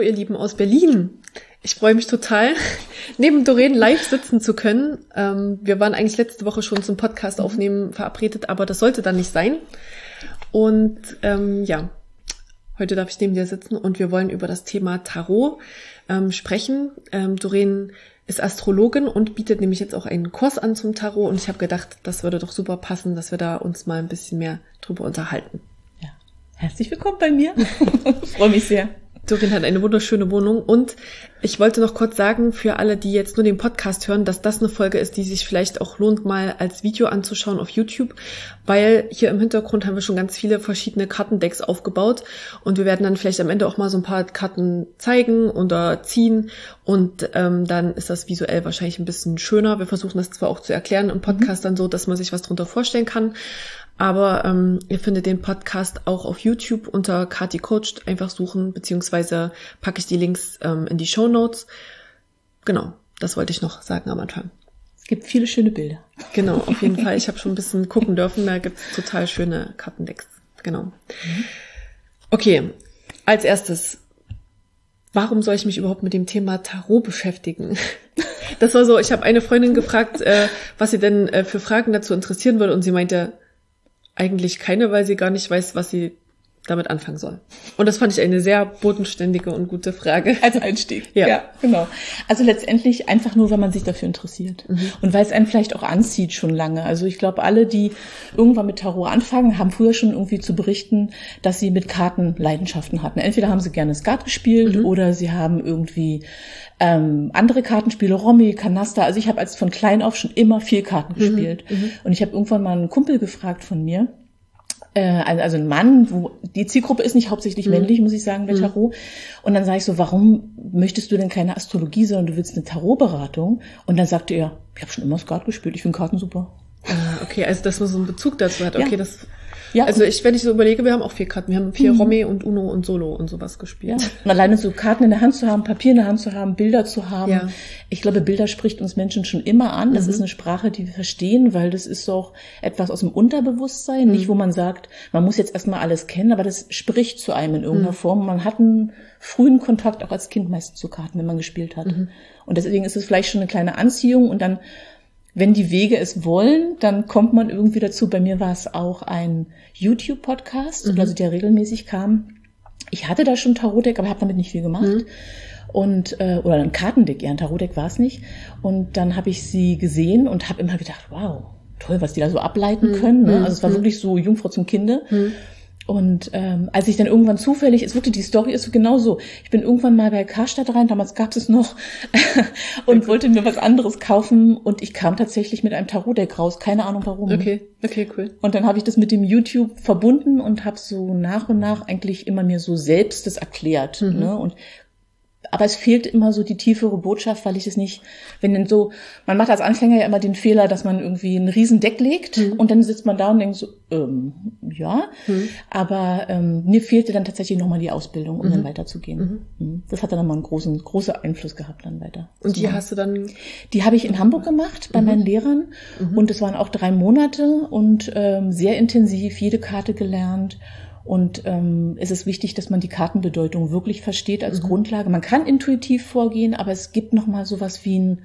Hallo ihr Lieben aus Berlin. Ich freue mich total, neben Doreen live sitzen zu können. Ähm, wir waren eigentlich letzte Woche schon zum Podcast aufnehmen verabredet, aber das sollte dann nicht sein. Und ähm, ja, heute darf ich neben dir sitzen und wir wollen über das Thema Tarot ähm, sprechen. Ähm, Doreen ist Astrologin und bietet nämlich jetzt auch einen Kurs an zum Tarot und ich habe gedacht, das würde doch super passen, dass wir da uns mal ein bisschen mehr drüber unterhalten. Ja. Herzlich willkommen bei mir. freue mich sehr. Dorin hat eine wunderschöne Wohnung. Und ich wollte noch kurz sagen, für alle, die jetzt nur den Podcast hören, dass das eine Folge ist, die sich vielleicht auch lohnt, mal als Video anzuschauen auf YouTube, weil hier im Hintergrund haben wir schon ganz viele verschiedene Kartendecks aufgebaut. Und wir werden dann vielleicht am Ende auch mal so ein paar Karten zeigen oder ziehen. Und ähm, dann ist das visuell wahrscheinlich ein bisschen schöner. Wir versuchen das zwar auch zu erklären im Podcast mhm. dann so, dass man sich was drunter vorstellen kann, aber ähm, ihr findet den Podcast auch auf YouTube unter Kati Coached. Einfach suchen, beziehungsweise packe ich die Links ähm, in die Show Notes. Genau, das wollte ich noch sagen am Anfang. Es gibt viele schöne Bilder. Genau, auf jeden Fall. Ich habe schon ein bisschen gucken dürfen. Da gibt's total schöne Kartendecks. Genau. Okay, als erstes, warum soll ich mich überhaupt mit dem Thema Tarot beschäftigen? Das war so, ich habe eine Freundin gefragt, äh, was sie denn äh, für Fragen dazu interessieren würde und sie meinte, eigentlich keine, weil sie gar nicht weiß, was sie damit anfangen soll. Und das fand ich eine sehr bodenständige und gute Frage. Als Einstieg. ja. ja, genau. Also letztendlich einfach nur, weil man sich dafür interessiert. Mhm. Und weil es einen vielleicht auch anzieht schon lange. Also ich glaube, alle, die irgendwann mit Tarot anfangen, haben früher schon irgendwie zu berichten, dass sie mit Karten Leidenschaften hatten. Entweder haben sie gerne Skat gespielt mhm. oder sie haben irgendwie ähm, andere Kartenspiele, Romy, Canasta. Also ich habe als von klein auf schon immer viel Karten mhm. gespielt. Mhm. Und ich habe irgendwann mal einen Kumpel gefragt von mir, also ein Mann, wo die Zielgruppe ist nicht hauptsächlich mhm. männlich, muss ich sagen, bei mhm. Tarot. Und dann sage ich so, warum möchtest du denn keine Astrologie, sondern du willst eine Tarotberatung? Und dann sagte er, ich habe schon immer Skat gespielt, ich finde Karten super. Ah, okay, also dass man so einen Bezug dazu hat. Okay, ja. das ja, also ich, wenn ich so überlege, wir haben auch vier Karten. Wir haben vier mhm. Romy und Uno und Solo und sowas gespielt. Ja. Und alleine so Karten in der Hand zu haben, Papier in der Hand zu haben, Bilder zu haben. Ja. Ich glaube, Bilder spricht uns Menschen schon immer an. Das mhm. ist eine Sprache, die wir verstehen, weil das ist auch etwas aus dem Unterbewusstsein. Mhm. Nicht, wo man sagt, man muss jetzt erstmal alles kennen, aber das spricht zu einem in irgendeiner mhm. Form. Man hat einen frühen Kontakt auch als Kind meistens zu Karten, wenn man gespielt hat. Mhm. Und deswegen ist es vielleicht schon eine kleine Anziehung und dann wenn die Wege es wollen, dann kommt man irgendwie dazu. Bei mir war es auch ein YouTube-Podcast, mhm. also der regelmäßig kam. Ich hatte da schon Tarotdeck, aber habe damit nicht viel gemacht. Mhm. Und äh, oder ein Kartendeck, ja, ein Tarotdeck war es nicht. Und dann habe ich sie gesehen und habe immer gedacht, wow, toll, was die da so ableiten mhm. können. Ne? Also es war mhm. wirklich so Jungfrau zum Kinde. Und ähm, als ich dann irgendwann zufällig, es wirklich die Story ist so genau so. Ich bin irgendwann mal bei Karstadt rein, damals gab es noch, und wollte mir was anderes kaufen und ich kam tatsächlich mit einem Tarotdeck raus, keine Ahnung warum. Okay, okay, cool. Und dann habe ich das mit dem YouTube verbunden und habe so nach und nach eigentlich immer mir so selbst das erklärt. Mhm. Ne? Und aber es fehlt immer so die tiefere Botschaft, weil ich es nicht, wenn denn so, man macht als Anfänger ja immer den Fehler, dass man irgendwie einen riesen Deck legt mhm. und dann sitzt man da und denkt so, ähm, ja, mhm. aber ähm, mir fehlte dann tatsächlich nochmal die Ausbildung, um mhm. dann weiterzugehen. Mhm. Mhm. Das hat dann nochmal einen großen, großen Einfluss gehabt dann weiter. Und die hast du dann? Die habe ich in Hamburg gemacht bei mhm. meinen Lehrern und es waren auch drei Monate und ähm, sehr intensiv, jede Karte gelernt und ähm, es ist wichtig, dass man die Kartenbedeutung wirklich versteht als mhm. Grundlage. Man kann intuitiv vorgehen, aber es gibt noch mal sowas wie ein,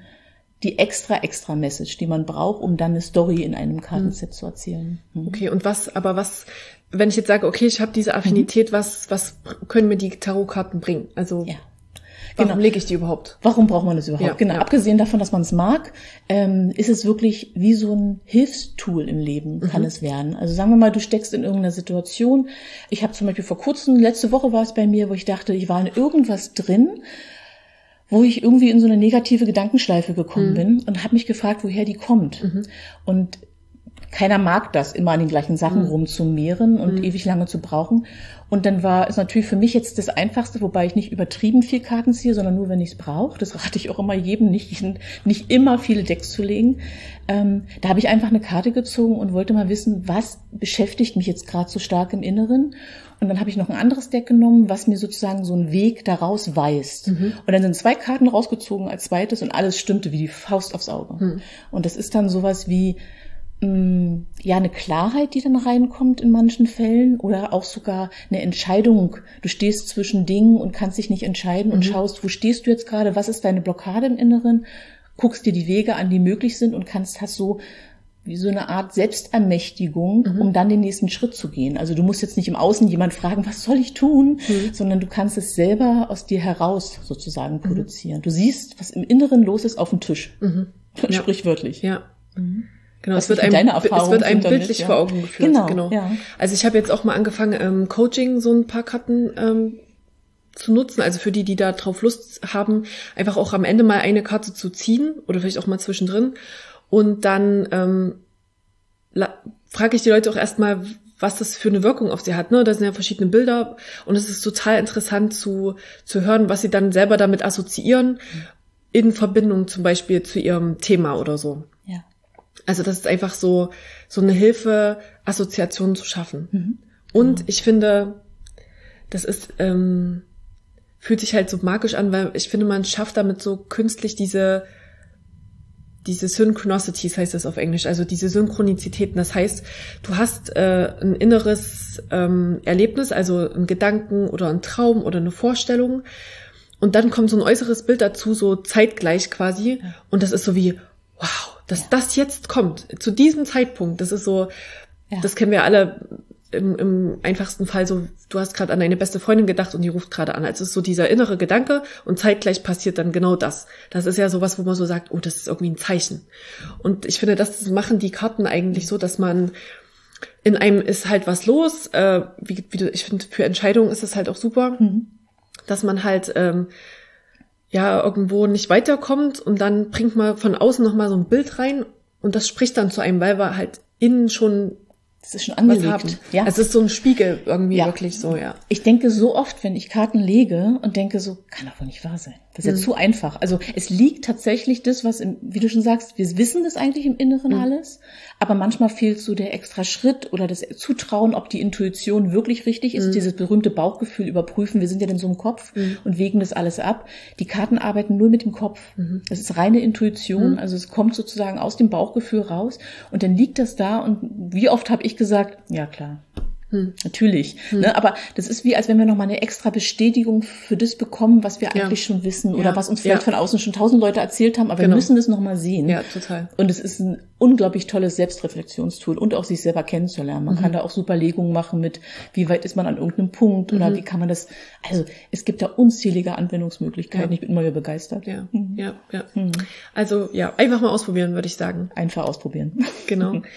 die extra extra Message, die man braucht, um dann eine Story in einem Kartenset mhm. zu erzählen. Mhm. Okay, und was, aber was, wenn ich jetzt sage, okay, ich habe diese Affinität, was, was können mir die Tarotkarten bringen? Also ja. Warum genau. lege ich die überhaupt? Warum braucht man das überhaupt? Ja, genau. Ja. Abgesehen davon, dass man es mag, ähm, ist es wirklich wie so ein Hilfstool im Leben, kann mhm. es werden. Also sagen wir mal, du steckst in irgendeiner Situation. Ich habe zum Beispiel vor kurzem, letzte Woche war es bei mir, wo ich dachte, ich war in irgendwas drin, wo ich irgendwie in so eine negative Gedankenschleife gekommen mhm. bin und habe mich gefragt, woher die kommt. Mhm. Und keiner mag das, immer an den gleichen Sachen mhm. rumzumehren und mhm. ewig lange zu brauchen. Und dann war es natürlich für mich jetzt das Einfachste, wobei ich nicht übertrieben viel Karten ziehe, sondern nur, wenn ich es brauche. Das rate ich auch immer jedem, nicht, nicht immer viele Decks zu legen. Ähm, da habe ich einfach eine Karte gezogen und wollte mal wissen, was beschäftigt mich jetzt gerade so stark im Inneren. Und dann habe ich noch ein anderes Deck genommen, was mir sozusagen so einen Weg daraus weist. Mhm. Und dann sind zwei Karten rausgezogen als zweites und alles stimmte wie die Faust aufs Auge. Mhm. Und das ist dann sowas wie, ja eine Klarheit, die dann reinkommt in manchen Fällen oder auch sogar eine Entscheidung. Du stehst zwischen Dingen und kannst dich nicht entscheiden und mhm. schaust, wo stehst du jetzt gerade, was ist deine Blockade im Inneren, guckst dir die Wege an, die möglich sind und kannst hast so wie so eine Art Selbstermächtigung, mhm. um dann den nächsten Schritt zu gehen. Also du musst jetzt nicht im Außen jemand fragen, was soll ich tun, mhm. sondern du kannst es selber aus dir heraus sozusagen mhm. produzieren. Du siehst, was im Inneren los ist auf dem Tisch. Mhm. Sprichwörtlich. Ja. Mhm. Genau, es wird, einem, es wird einem bildlich ja. vor Augen geführt. Genau. genau. Ja. Also ich habe jetzt auch mal angefangen, ähm, Coaching so ein paar Karten ähm, zu nutzen. Also für die, die da drauf Lust haben, einfach auch am Ende mal eine Karte zu ziehen oder vielleicht auch mal zwischendrin. Und dann ähm, frage ich die Leute auch erstmal, was das für eine Wirkung auf sie hat. Ne? Da sind ja verschiedene Bilder und es ist total interessant zu, zu hören, was sie dann selber damit assoziieren, in Verbindung zum Beispiel zu ihrem Thema oder so. Also das ist einfach so, so eine Hilfe, Assoziationen zu schaffen. Mhm. Und ich finde, das ist, ähm, fühlt sich halt so magisch an, weil ich finde, man schafft damit so künstlich diese, diese Synchronicities heißt das auf Englisch, also diese Synchronizitäten. Das heißt, du hast äh, ein inneres ähm, Erlebnis, also ein Gedanken oder ein Traum oder eine Vorstellung. Und dann kommt so ein äußeres Bild dazu, so zeitgleich quasi. Und das ist so wie, wow, dass ja. das jetzt kommt, zu diesem Zeitpunkt, das ist so, ja. das kennen wir alle im, im einfachsten Fall so, du hast gerade an deine beste Freundin gedacht und die ruft gerade an. Also es ist so dieser innere Gedanke und zeitgleich passiert dann genau das. Das ist ja sowas, wo man so sagt, oh, das ist irgendwie ein Zeichen. Und ich finde, das machen die Karten eigentlich so, dass man in einem ist halt was los. Äh, wie, wie du, ich finde, für Entscheidungen ist es halt auch super, mhm. dass man halt ähm, ja irgendwo nicht weiterkommt und dann bringt man von außen noch so ein Bild rein und das spricht dann zu einem, weil wir halt innen schon das ist schon angelegt. Haben. Ja. Es ist so ein Spiegel irgendwie ja. wirklich so, ja. Ich denke so oft, wenn ich Karten lege und denke so, kann doch wohl nicht wahr sein. Das ist mhm. ja zu einfach. Also es liegt tatsächlich das, was, im, wie du schon sagst, wir wissen das eigentlich im Inneren mhm. alles, aber manchmal fehlt so der extra Schritt oder das Zutrauen, ob die Intuition wirklich richtig ist, mhm. dieses berühmte Bauchgefühl überprüfen. Wir sind ja in so einem Kopf mhm. und wägen das alles ab. Die Karten arbeiten nur mit dem Kopf. Mhm. Das ist reine Intuition, mhm. also es kommt sozusagen aus dem Bauchgefühl raus und dann liegt das da und wie oft habe ich gesagt, ja klar, hm. Natürlich. Hm. Ne? Aber das ist wie, als wenn wir nochmal eine extra Bestätigung für das bekommen, was wir eigentlich ja. schon wissen oder ja. was uns vielleicht ja. von außen schon tausend Leute erzählt haben, aber genau. wir müssen es nochmal sehen. Ja, total. Und es ist ein unglaublich tolles Selbstreflexionstool und auch sich selber kennenzulernen. Man mhm. kann da auch super Legungen machen mit, wie weit ist man an irgendeinem Punkt oder mhm. wie kann man das, also es gibt da unzählige Anwendungsmöglichkeiten. Ich bin immer wieder begeistert. Ja, mhm. ja, ja. Mhm. Also ja, einfach mal ausprobieren, würde ich sagen. Einfach ausprobieren. Genau.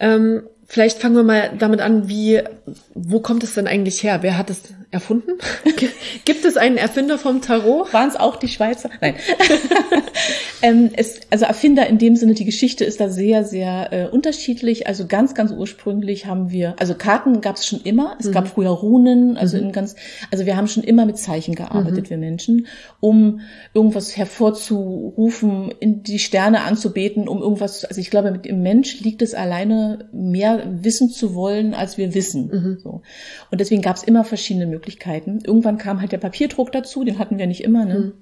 ähm, Vielleicht fangen wir mal damit an, wie, wo kommt es denn eigentlich her? Wer hat es erfunden? Gibt es einen Erfinder vom Tarot? Waren es auch die Schweizer? Nein. ähm, es, also Erfinder in dem Sinne, die Geschichte ist da sehr, sehr äh, unterschiedlich. Also ganz, ganz ursprünglich haben wir, also Karten gab es schon immer. Es mhm. gab früher Runen, also mhm. in ganz, also wir haben schon immer mit Zeichen gearbeitet, mhm. wir Menschen, um irgendwas hervorzurufen, in die Sterne anzubeten, um irgendwas, also ich glaube, mit dem Mensch liegt es alleine mehr wissen zu wollen, als wir wissen. Mhm. So. Und deswegen gab es immer verschiedene Möglichkeiten. Irgendwann kam halt der Papierdruck dazu, den hatten wir nicht immer. Ne? Mhm.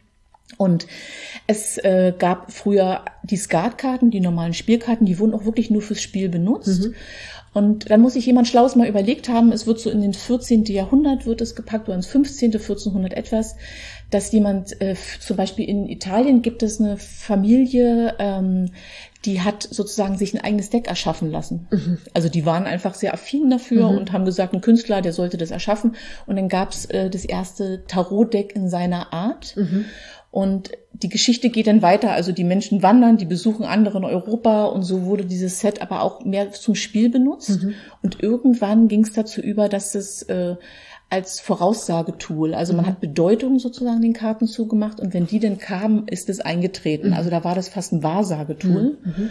Und es äh, gab früher die Skatkarten, die normalen Spielkarten, die wurden auch wirklich nur fürs Spiel benutzt. Mhm. Und dann muss sich jemand Schlaues mal überlegt haben, es wird so in den 14. Jahrhundert wird es gepackt, oder ins 15., 1400 etwas, dass jemand, äh, zum Beispiel in Italien gibt es eine Familie, ähm, die hat sozusagen sich ein eigenes Deck erschaffen lassen. Mhm. Also die waren einfach sehr affin dafür mhm. und haben gesagt, ein Künstler, der sollte das erschaffen. Und dann gab's äh, das erste Tarot-Deck in seiner Art. Mhm. Und die Geschichte geht dann weiter. Also die Menschen wandern, die besuchen andere in Europa und so wurde dieses Set aber auch mehr zum Spiel benutzt. Mhm. Und irgendwann ging es dazu über, dass es äh, als Voraussagetool. Also man mhm. hat Bedeutung sozusagen den Karten zugemacht und wenn die denn kamen, ist es eingetreten. Mhm. Also da war das fast ein Wahrsagetool. Mhm. mhm.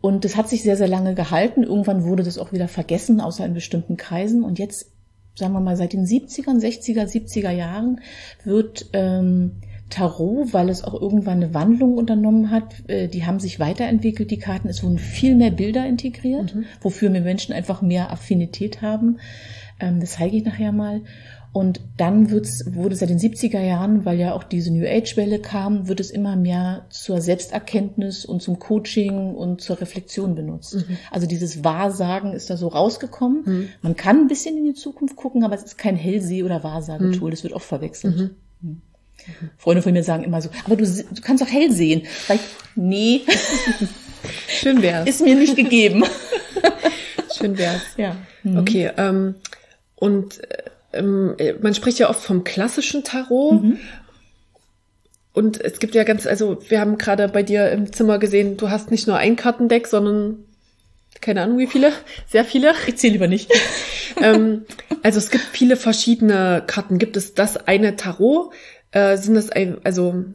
Und das hat sich sehr, sehr lange gehalten. Irgendwann wurde das auch wieder vergessen, außer in bestimmten Kreisen. Und jetzt, sagen wir mal, seit den 70er, 60er, 70er Jahren wird ähm, Tarot, weil es auch irgendwann eine Wandlung unternommen hat. Äh, die haben sich weiterentwickelt, die Karten. Es wurden viel mehr Bilder integriert, mhm. wofür wir Menschen einfach mehr Affinität haben. Ähm, das zeige ich nachher mal. Und dann wird's, wurde seit den 70er Jahren, weil ja auch diese New Age-Welle kam, wird es immer mehr zur Selbsterkenntnis und zum Coaching und zur Reflexion benutzt. Mhm. Also dieses Wahrsagen ist da so rausgekommen. Mhm. Man kann ein bisschen in die Zukunft gucken, aber es ist kein Hellseh- oder Wahrsagetool. Mhm. Das wird oft verwechselt. Mhm. Mhm. Freunde von mir sagen immer so, aber du, du kannst doch hell sehen. Sag ich, nee. Schön wär's. Ist mir nicht gegeben. Schön wär's. Ja. Mhm. Okay, ähm, und ähm, man spricht ja oft vom klassischen Tarot. Mhm. Und es gibt ja ganz, also wir haben gerade bei dir im Zimmer gesehen, du hast nicht nur ein Kartendeck, sondern keine Ahnung wie viele, sehr viele. Ich zähle lieber nicht. ähm, also es gibt viele verschiedene Karten. Gibt es das eine Tarot? Äh, sind das ein, also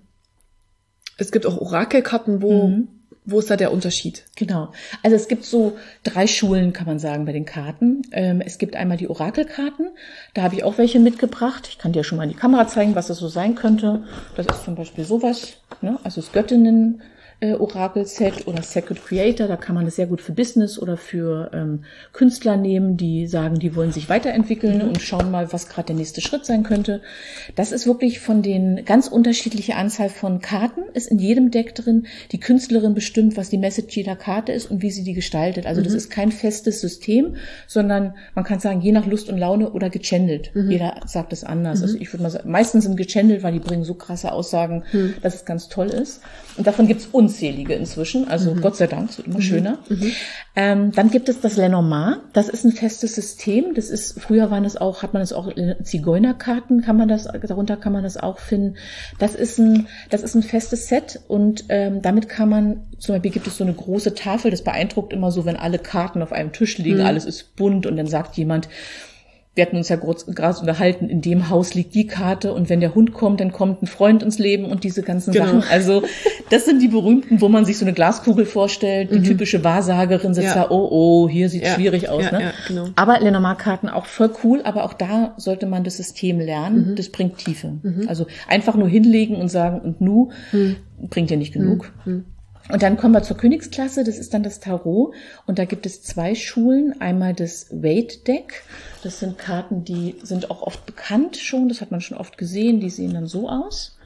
es gibt auch Orakelkarten, wo mhm. Wo ist da der Unterschied? Genau. Also es gibt so drei Schulen, kann man sagen, bei den Karten. Ähm, es gibt einmal die Orakelkarten. Da habe ich auch welche mitgebracht. Ich kann dir schon mal in die Kamera zeigen, was das so sein könnte. Das ist zum Beispiel sowas. Ne? Also das Göttinnen äh, Oracle-Set oder Sacred Creator. Da kann man das sehr gut für Business oder für ähm, Künstler nehmen, die sagen, die wollen sich weiterentwickeln mhm. und schauen mal, was gerade der nächste Schritt sein könnte. Das ist wirklich von den ganz unterschiedliche Anzahl von Karten ist in jedem Deck drin. Die Künstlerin bestimmt, was die Message jeder Karte ist und wie sie die gestaltet. Also mhm. das ist kein festes System, sondern man kann sagen, je nach Lust und Laune oder gechannelt. Mhm. Jeder sagt es anders. Mhm. Also ich würde mal sagen, meistens sind gechannelt, weil die bringen so krasse Aussagen, mhm. dass es ganz toll ist. Und davon gibt es unzählige inzwischen. Also mhm. Gott sei Dank, es wird immer mhm. schöner. Mhm. Ähm, dann gibt es das Lenormand. Das ist ein festes System. Das ist, früher waren es auch, hat man es auch Zigeunerkarten, kann man das, darunter kann man das auch finden. Das ist ein, das ist ein festes Set und ähm, damit kann man, zum Beispiel gibt es so eine große Tafel, das beeindruckt immer so, wenn alle Karten auf einem Tisch liegen, mhm. alles ist bunt und dann sagt jemand, wir hatten uns ja gerade unterhalten, in dem Haus liegt die Karte und wenn der Hund kommt, dann kommt ein Freund ins Leben und diese ganzen genau. Sachen. Also das sind die berühmten, wo man sich so eine Glaskugel vorstellt, die mhm. typische Wahrsagerin sitzt ja. da, oh oh, hier sieht ja. schwierig aus. Ja, ne? genau. Aber Lenormand-Karten auch voll cool, aber auch da sollte man das System lernen, mhm. das bringt Tiefe. Mhm. Also einfach nur hinlegen und sagen und nu mhm. bringt ja nicht genug. Und dann kommen wir zur Königsklasse, das ist dann das Tarot. Und da gibt es zwei Schulen. Einmal das Weight Deck. Das sind Karten, die sind auch oft bekannt schon, das hat man schon oft gesehen, die sehen dann so aus.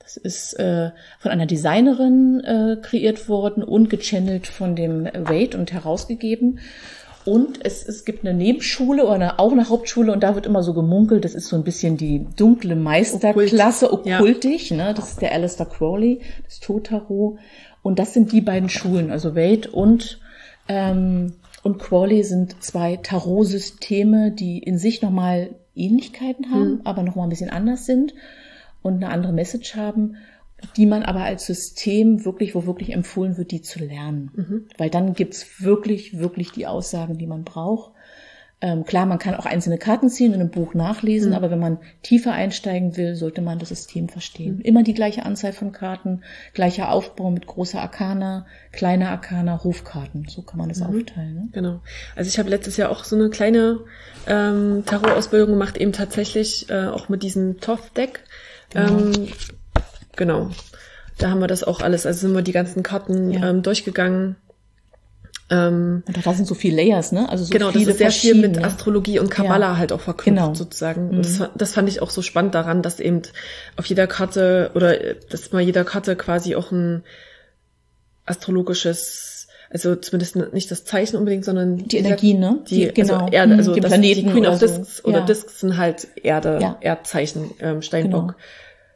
Das ist äh, von einer Designerin äh, kreiert worden und gechannelt von dem Wade und herausgegeben. Und es, es gibt eine Nebenschule oder eine, auch eine Hauptschule und da wird immer so gemunkelt, das ist so ein bisschen die dunkle Meisterklasse, Okkult. okkultisch, ja. ne? Das ist der Alistair Crowley, das Totaro. Und das sind die beiden Schulen, also Wade und, ähm, und Crawley sind zwei Tarot-Systeme, die in sich nochmal Ähnlichkeiten haben, mhm. aber nochmal ein bisschen anders sind und eine andere Message haben, die man aber als System wirklich, wo wirklich empfohlen wird, die zu lernen. Mhm. Weil dann gibt's wirklich, wirklich die Aussagen, die man braucht. Ähm, klar, man kann auch einzelne Karten ziehen und im Buch nachlesen, mhm. aber wenn man tiefer einsteigen will, sollte man das System verstehen. Mhm. Immer die gleiche Anzahl von Karten, gleicher Aufbau mit großer Arkana, kleiner Arkana, Hofkarten. So kann man das mhm. aufteilen. Ne? Genau. Also ich habe letztes Jahr auch so eine kleine ähm, Tarot-Ausbildung gemacht, eben tatsächlich äh, auch mit diesem Toth-Deck. Genau. Ähm, genau. Da haben wir das auch alles, also sind wir die ganzen Karten ja. ähm, durchgegangen ähm, und da sind so viele Layers, ne? Also so genau, viele das ist sehr viel mit Astrologie und Kabbala ja. halt auch verknüpft genau. sozusagen. Und mhm. das, das, fand ich auch so spannend daran, dass eben auf jeder Karte oder dass mal jeder Karte quasi auch ein astrologisches also zumindest nicht das Zeichen unbedingt, sondern die Energie, ne? Die, die genau. also Erde, also die Planeten die Queen of Discs so. oder ja. Discs sind halt Erde, ja. Erdzeichen, ähm, Steinbock,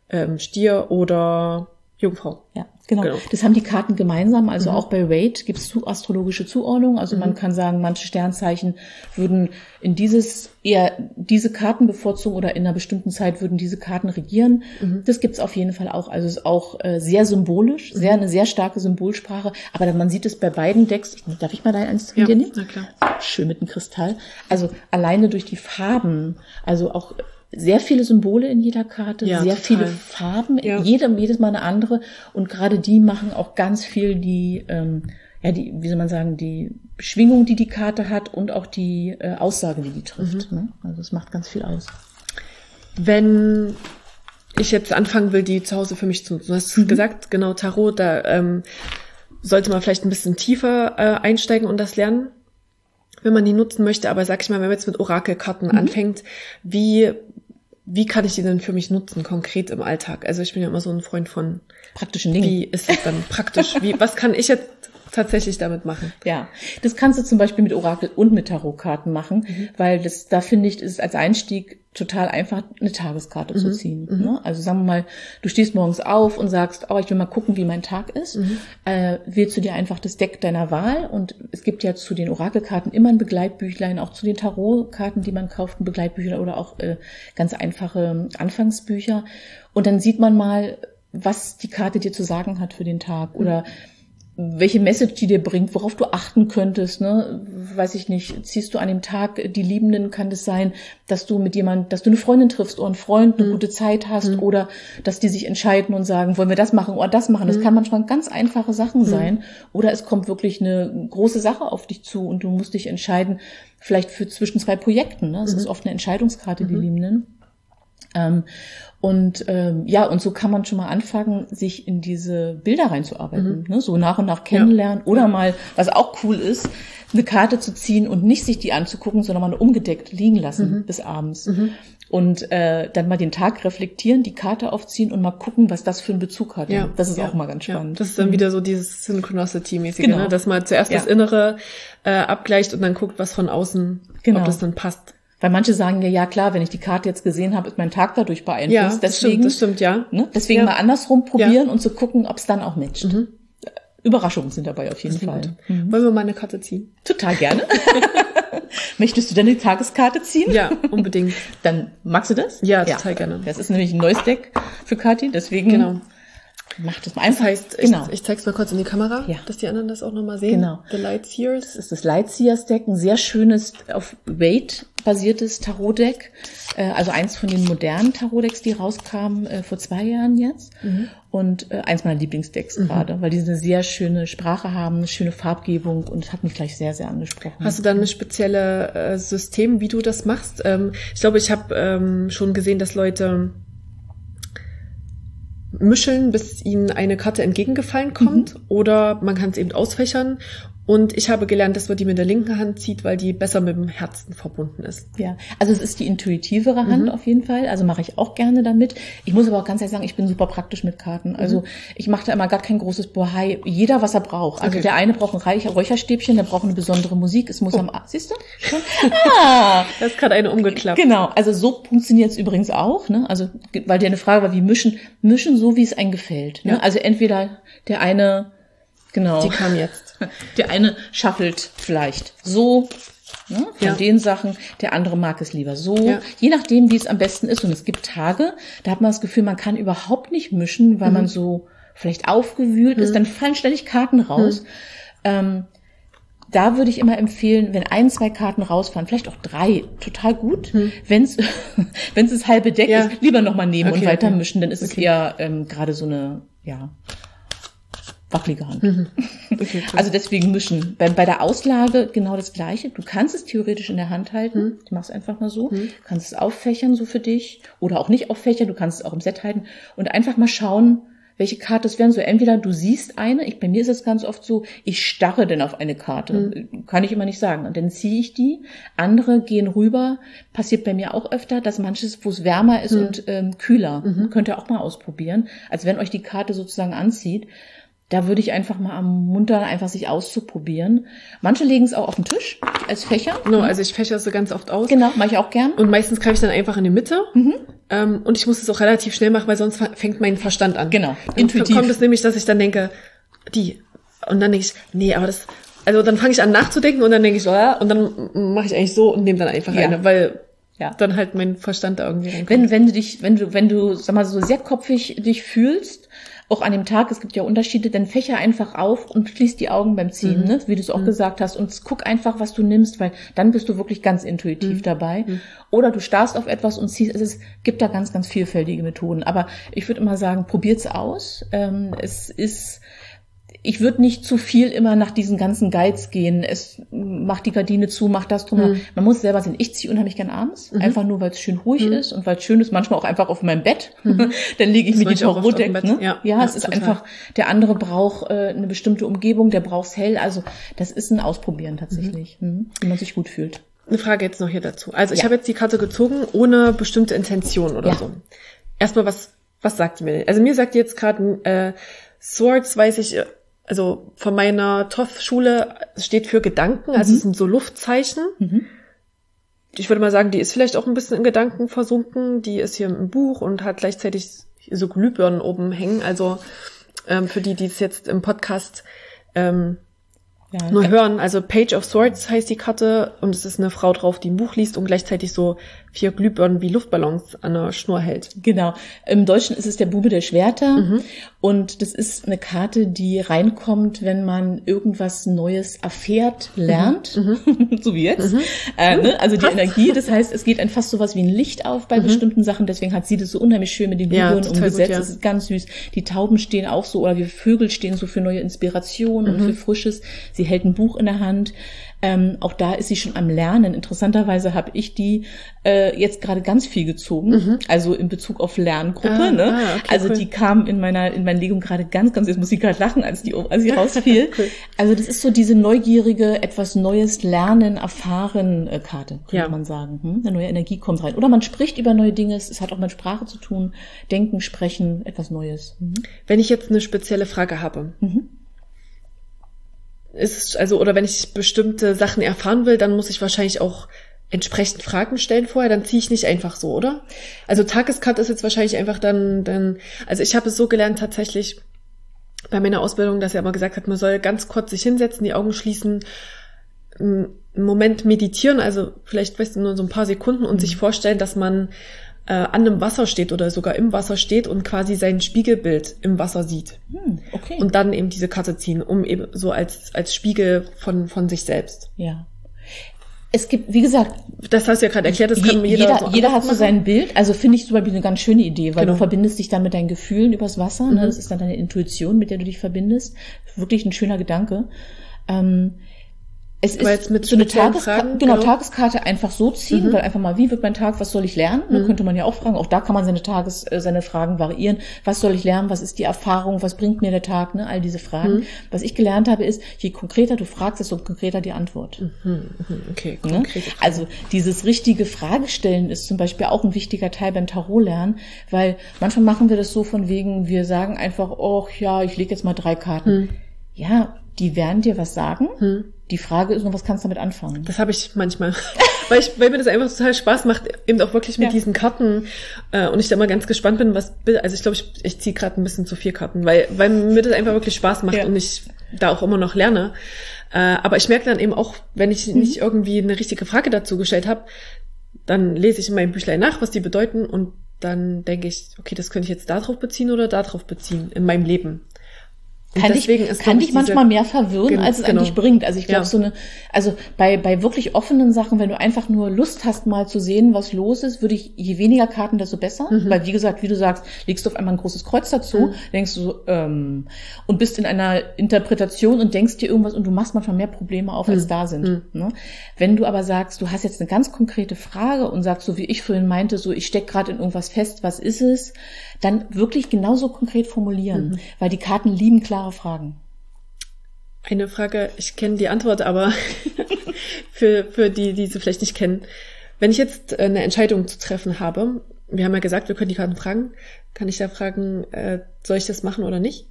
genau. ähm, Stier oder Jungfrau. Ja, genau. genau. Das haben die Karten gemeinsam. Also mhm. auch bei Raid gibt es zu astrologische Zuordnung. Also mhm. man kann sagen, manche Sternzeichen würden in dieses eher diese Karten bevorzugen oder in einer bestimmten Zeit würden diese Karten regieren. Mhm. Das gibt's auf jeden Fall auch. Also es ist auch äh, sehr symbolisch, sehr mhm. eine sehr starke Symbolsprache. Aber man sieht es bei beiden Decks. Darf ich mal da eins von ja, dir nehmen? Na klar. Schön mit dem Kristall. Also alleine durch die Farben, also auch sehr viele Symbole in jeder Karte, ja, sehr total. viele Farben, ja. jedem, jedes Mal eine andere. Und gerade die machen auch ganz viel die, ähm, ja, die, wie soll man sagen, die Schwingung, die die Karte hat und auch die äh, Aussage, die die trifft. Mhm. Ne? Also es macht ganz viel aus. Wenn ich jetzt anfangen will, die zu Hause für mich zu nutzen, du hast mhm. gesagt, genau, Tarot, da ähm, sollte man vielleicht ein bisschen tiefer äh, einsteigen und das lernen, wenn man die nutzen möchte. Aber sag ich mal, wenn man jetzt mit Orakelkarten mhm. anfängt, wie wie kann ich die denn für mich nutzen, konkret im Alltag? Also ich bin ja immer so ein Freund von praktischen Dingen. Wie ist es dann praktisch? Wie, was kann ich jetzt tatsächlich damit machen. Ja, das kannst du zum Beispiel mit Orakel und mit Tarotkarten machen, mhm. weil das, da finde ich, ist als Einstieg total einfach, eine Tageskarte mhm. zu ziehen. Mhm. Ne? Also sagen wir mal, du stehst morgens auf und sagst, oh, ich will mal gucken, wie mein Tag ist. Mhm. Äh, wählst du dir einfach das Deck deiner Wahl und es gibt ja zu den Orakelkarten immer ein Begleitbüchlein, auch zu den Tarotkarten, die man kauft, ein Begleitbüchlein oder auch äh, ganz einfache Anfangsbücher. Und dann sieht man mal, was die Karte dir zu sagen hat für den Tag oder welche Message die dir bringt, worauf du achten könntest, ne? Weiß ich nicht, ziehst du an dem Tag die Liebenden, kann das sein, dass du mit jemand, dass du eine Freundin triffst oder einen Freund, eine mhm. gute Zeit hast mhm. oder dass die sich entscheiden und sagen, wollen wir das machen oder das machen. Das mhm. kann manchmal ganz einfache Sachen mhm. sein oder es kommt wirklich eine große Sache auf dich zu und du musst dich entscheiden, vielleicht für zwischen zwei Projekten, ne? Das ist mhm. oft eine Entscheidungskarte, die mhm. Liebenden. Ähm, und ähm, ja, und so kann man schon mal anfangen, sich in diese Bilder reinzuarbeiten, mhm. ne? so nach und nach kennenlernen ja. oder mal, was auch cool ist, eine Karte zu ziehen und nicht sich die anzugucken, sondern mal umgedeckt liegen lassen mhm. bis abends. Mhm. Und äh, dann mal den Tag reflektieren, die Karte aufziehen und mal gucken, was das für einen Bezug hat. Ja, das ist ja. auch mal ganz spannend. Ja, das ist dann mhm. wieder so dieses Synchronicity-mäßige, genau. ne? dass man zuerst das Innere äh, abgleicht und dann guckt, was von außen, genau. ob das dann passt. Weil manche sagen ja, ja klar, wenn ich die Karte jetzt gesehen habe, ist mein Tag dadurch beeinflusst. Ja, das deswegen, stimmt, das stimmt, ja. Ne? Deswegen ja. mal andersrum probieren ja. und zu gucken, ob es dann auch matcht. Mhm. Überraschungen sind dabei auf jeden Fall. Mhm. Wollen wir mal eine Karte ziehen? Total gerne. Möchtest du denn eine Tageskarte ziehen? Ja, unbedingt. Dann magst du das? Ja, total ja. gerne. Das ist nämlich ein neues Deck für Kathi, deswegen genau. Mach das mal einfach. Das heißt, genau. ich, ich zeig's mal kurz in die Kamera, ja. dass die anderen das auch nochmal sehen. Genau. The Lightseers. Das ist das Lightseers Deck, ein sehr schönes, auf Weight basiertes Tarot-Deck. Äh, also eins von den modernen Tarot-Decks, die rauskamen äh, vor zwei Jahren jetzt. Mhm. Und äh, eins meiner Lieblingsdecks mhm. gerade, weil die eine sehr schöne Sprache haben, eine schöne Farbgebung und hat mich gleich sehr, sehr angesprochen. Hast du dann ein spezielles äh, System, wie du das machst? Ähm, ich glaube, ich habe ähm, schon gesehen, dass Leute mischeln, bis ihnen eine Karte entgegengefallen kommt. Mhm. Oder man kann es eben ausfächern und ich habe gelernt, dass man die mit der linken Hand zieht, weil die besser mit dem Herzen verbunden ist. Ja, also es ist die intuitivere Hand mhm. auf jeden Fall. Also mache ich auch gerne damit. Ich muss aber auch ganz ehrlich sagen, ich bin super praktisch mit Karten. Mhm. Also ich mache da immer gar kein großes Bohai. Jeder, was er braucht. Also okay. der eine braucht ein Räucherstäbchen, der braucht eine besondere Musik. Es muss oh. am, siehst du? ah, das ist gerade eine umgeklappt. Genau. Also so funktioniert es übrigens auch. Ne? Also weil dir eine Frage war, wie mischen? Mischen so, wie es einem gefällt. Ne? Ja. Also entweder der eine Genau. Die kam jetzt. Der eine schaffelt vielleicht so ne, von ja. den Sachen, der andere mag es lieber so. Ja. Je nachdem, wie es am besten ist. Und es gibt Tage, da hat man das Gefühl, man kann überhaupt nicht mischen, weil mhm. man so vielleicht aufgewühlt mhm. ist. Dann fallen ständig Karten raus. Mhm. Ähm, da würde ich immer empfehlen, wenn ein, zwei Karten rausfahren, vielleicht auch drei, total gut. Hm. Wenn es das halbe Deck ja. ist, lieber nochmal nehmen okay, und weiter okay. mischen, dann ist okay. es eher ähm, gerade so eine, ja, wackelige Hand. Mhm. Also deswegen mischen. Bei, bei der Auslage genau das Gleiche. Du kannst es theoretisch in der Hand halten. Mhm. Du machst einfach mal so. Mhm. Kannst es auffächern so für dich. Oder auch nicht auffächern. Du kannst es auch im Set halten. Und einfach mal schauen, welche Karte es werden. So entweder du siehst eine, ich, bei mir ist es ganz oft so, ich starre denn auf eine Karte. Mhm. Kann ich immer nicht sagen. Und dann ziehe ich die. Andere gehen rüber. Passiert bei mir auch öfter, dass manches, wo es wärmer ist mhm. und ähm, kühler. Mhm. Könnt ihr auch mal ausprobieren. Also wenn euch die Karte sozusagen anzieht, da würde ich einfach mal ermuntern, einfach sich auszuprobieren. Manche legen es auch auf den Tisch als Fächer. No, also ich fächer so ganz oft aus. Genau, mache ich auch gern. Und meistens greife ich dann einfach in die Mitte. Mhm. Ähm, und ich muss es auch relativ schnell machen, weil sonst fängt mein Verstand an. Genau, intuitiv. Dann kommt es nämlich, dass ich dann denke, die. Und dann denke ich, nee, aber das, also dann fange ich an nachzudenken und dann denke ich so, ja, und dann mache ich eigentlich so und nehme dann einfach ja. eine, weil ja. dann halt mein Verstand da irgendwie reinkommt. Wenn, wenn du dich, wenn du, wenn du, sag mal, so sehr kopfig dich fühlst, auch an dem Tag, es gibt ja Unterschiede, dann fächer einfach auf und schließ die Augen beim Ziehen, mhm. ne? wie du es auch mhm. gesagt hast. Und guck einfach, was du nimmst, weil dann bist du wirklich ganz intuitiv mhm. dabei. Mhm. Oder du starrst auf etwas und ziehst, es gibt da ganz, ganz vielfältige Methoden. Aber ich würde immer sagen, probiert's aus. Ähm, es ist ich würde nicht zu viel immer nach diesen ganzen Guides gehen. Es macht die Gardine zu, macht das drum. Mhm. Man muss selber sehen. Ich ziehe unheimlich gern abends, mhm. einfach nur, weil es schön ruhig mhm. ist und weil es schön ist. Manchmal auch einfach auf meinem Bett. Mhm. Dann lege ich das mir die Tarotdeck. Ne? Ja, ja, es ist total. einfach. Der andere braucht äh, eine bestimmte Umgebung, der braucht's hell. Also das ist ein Ausprobieren tatsächlich, mhm. Mhm. wie man sich gut fühlt. Eine Frage jetzt noch hier dazu. Also ich ja. habe jetzt die Karte gezogen ohne bestimmte Intention oder ja. so. Erstmal was was sagt die mir? Also mir sagt die jetzt gerade äh, Swords, weiß ich, also von meiner TOF-Schule steht für Gedanken, also mhm. es sind so Luftzeichen. Mhm. Ich würde mal sagen, die ist vielleicht auch ein bisschen in Gedanken versunken. Die ist hier im Buch und hat gleichzeitig so Glühbirnen oben hängen. Also ähm, für die, die es jetzt im Podcast ähm, ja, nur hören. Also Page of Swords heißt die Karte und es ist eine Frau drauf, die ein Buch liest und gleichzeitig so vier Glühbirnen wie Luftballons an der Schnur hält. Genau. Im Deutschen ist es der Bube der Schwerter mhm. und das ist eine Karte, die reinkommt, wenn man irgendwas Neues erfährt, lernt, mhm. so wie jetzt. Mhm. Äh, ne? Also die Energie, das heißt, es geht ein fast so was wie ein Licht auf bei mhm. bestimmten Sachen, deswegen hat sie das so unheimlich schön mit den Glühbirnen ja, umgesetzt. Gut, ja. Das ist ganz süß. Die Tauben stehen auch so oder wir Vögel stehen so für neue Inspiration und mhm. für Frisches. Sie hält ein Buch in der Hand. Ähm, auch da ist sie schon am Lernen. Interessanterweise habe ich die äh, jetzt gerade ganz viel gezogen, mhm. also in Bezug auf Lerngruppe. Ah, ne? Ah, okay, also cool. die kam in meiner in meiner Legung gerade ganz, ganz. Jetzt muss ich gerade lachen, als die als sie rausfiel. cool. Also das ist so diese neugierige, etwas Neues lernen, erfahren äh, Karte, könnte ja. man sagen. Hm? Eine neue Energie kommt rein. Oder man spricht über neue Dinge. Es hat auch mit Sprache zu tun. Denken, sprechen, etwas Neues. Mhm. Wenn ich jetzt eine spezielle Frage habe. Mhm ist, also, oder wenn ich bestimmte Sachen erfahren will, dann muss ich wahrscheinlich auch entsprechend Fragen stellen vorher, dann ziehe ich nicht einfach so, oder? Also Tagescut ist jetzt wahrscheinlich einfach dann, dann, also ich habe es so gelernt tatsächlich bei meiner Ausbildung, dass er immer gesagt hat, man soll ganz kurz sich hinsetzen, die Augen schließen, einen Moment meditieren, also vielleicht weißt du nur so ein paar Sekunden und mhm. sich vorstellen, dass man äh, an einem Wasser steht oder sogar im Wasser steht und quasi sein Spiegelbild im Wasser sieht. Hm, okay. Und dann eben diese Karte ziehen, um eben so als, als Spiegel von, von sich selbst. Ja. Es gibt, wie gesagt, das hast du ja gerade erklärt, das kann jeder Jeder, so jeder hat so sein Bild. Also finde ich zum Beispiel eine ganz schöne Idee, weil genau. du verbindest dich dann mit deinen Gefühlen übers Wasser. Ne? Mhm. Ne? Das ist dann deine Intuition, mit der du dich verbindest. Wirklich ein schöner Gedanke. Ähm, es ist jetzt mit so eine Tageskarte, Fragen, genau, genau, Tageskarte einfach so ziehen, mhm. weil einfach mal, wie wird mein Tag, was soll ich lernen? Mhm. könnte man ja auch fragen. Auch da kann man seine Tages, äh, seine Fragen variieren. Was soll ich lernen? Was ist die Erfahrung? Was bringt mir der Tag? Ne? All diese Fragen. Mhm. Was ich gelernt habe, ist, je konkreter du fragst, desto konkreter die Antwort. Mhm, mhm. Okay, ne? Also dieses richtige Fragestellen ist zum Beispiel auch ein wichtiger Teil beim Tarot lernen, weil manchmal machen wir das so von wegen, wir sagen einfach, oh ja, ich lege jetzt mal drei Karten. Mhm. Ja, die werden dir was sagen. Hm. Die Frage ist nur, was kannst du damit anfangen? Das habe ich manchmal, weil, ich, weil mir das einfach total Spaß macht, eben auch wirklich mit ja. diesen Karten äh, und ich da immer ganz gespannt bin, was, also ich glaube, ich, ich ziehe gerade ein bisschen zu vier Karten, weil, weil mir das einfach wirklich Spaß macht ja. und ich da auch immer noch lerne. Äh, aber ich merke dann eben auch, wenn ich mhm. nicht irgendwie eine richtige Frage dazu gestellt habe, dann lese ich in meinem Büchlein nach, was die bedeuten und dann denke ich, okay, das könnte ich jetzt darauf beziehen oder darauf beziehen in meinem Leben kann dich, kann dich manchmal mehr verwirren, genau, als es genau. eigentlich bringt. Also ich glaube, ja. so eine, also bei, bei wirklich offenen Sachen, wenn du einfach nur Lust hast, mal zu sehen, was los ist, würde ich, je weniger Karten, desto besser. Mhm. Weil, wie gesagt, wie du sagst, legst du auf einmal ein großes Kreuz dazu, mhm. denkst du so, ähm, und bist in einer Interpretation und denkst dir irgendwas und du machst manchmal mehr Probleme auf, als mhm. da sind. Mhm. Ne? Wenn du aber sagst, du hast jetzt eine ganz konkrete Frage und sagst, so wie ich vorhin meinte, so ich steck gerade in irgendwas fest, was ist es, dann wirklich genauso konkret formulieren, mhm. weil die Karten lieben klare Fragen. Eine Frage, ich kenne die Antwort, aber für, für die, die sie vielleicht nicht kennen. Wenn ich jetzt eine Entscheidung zu treffen habe, wir haben ja gesagt, wir können die Karten fragen, kann ich da fragen, äh, soll ich das machen oder nicht?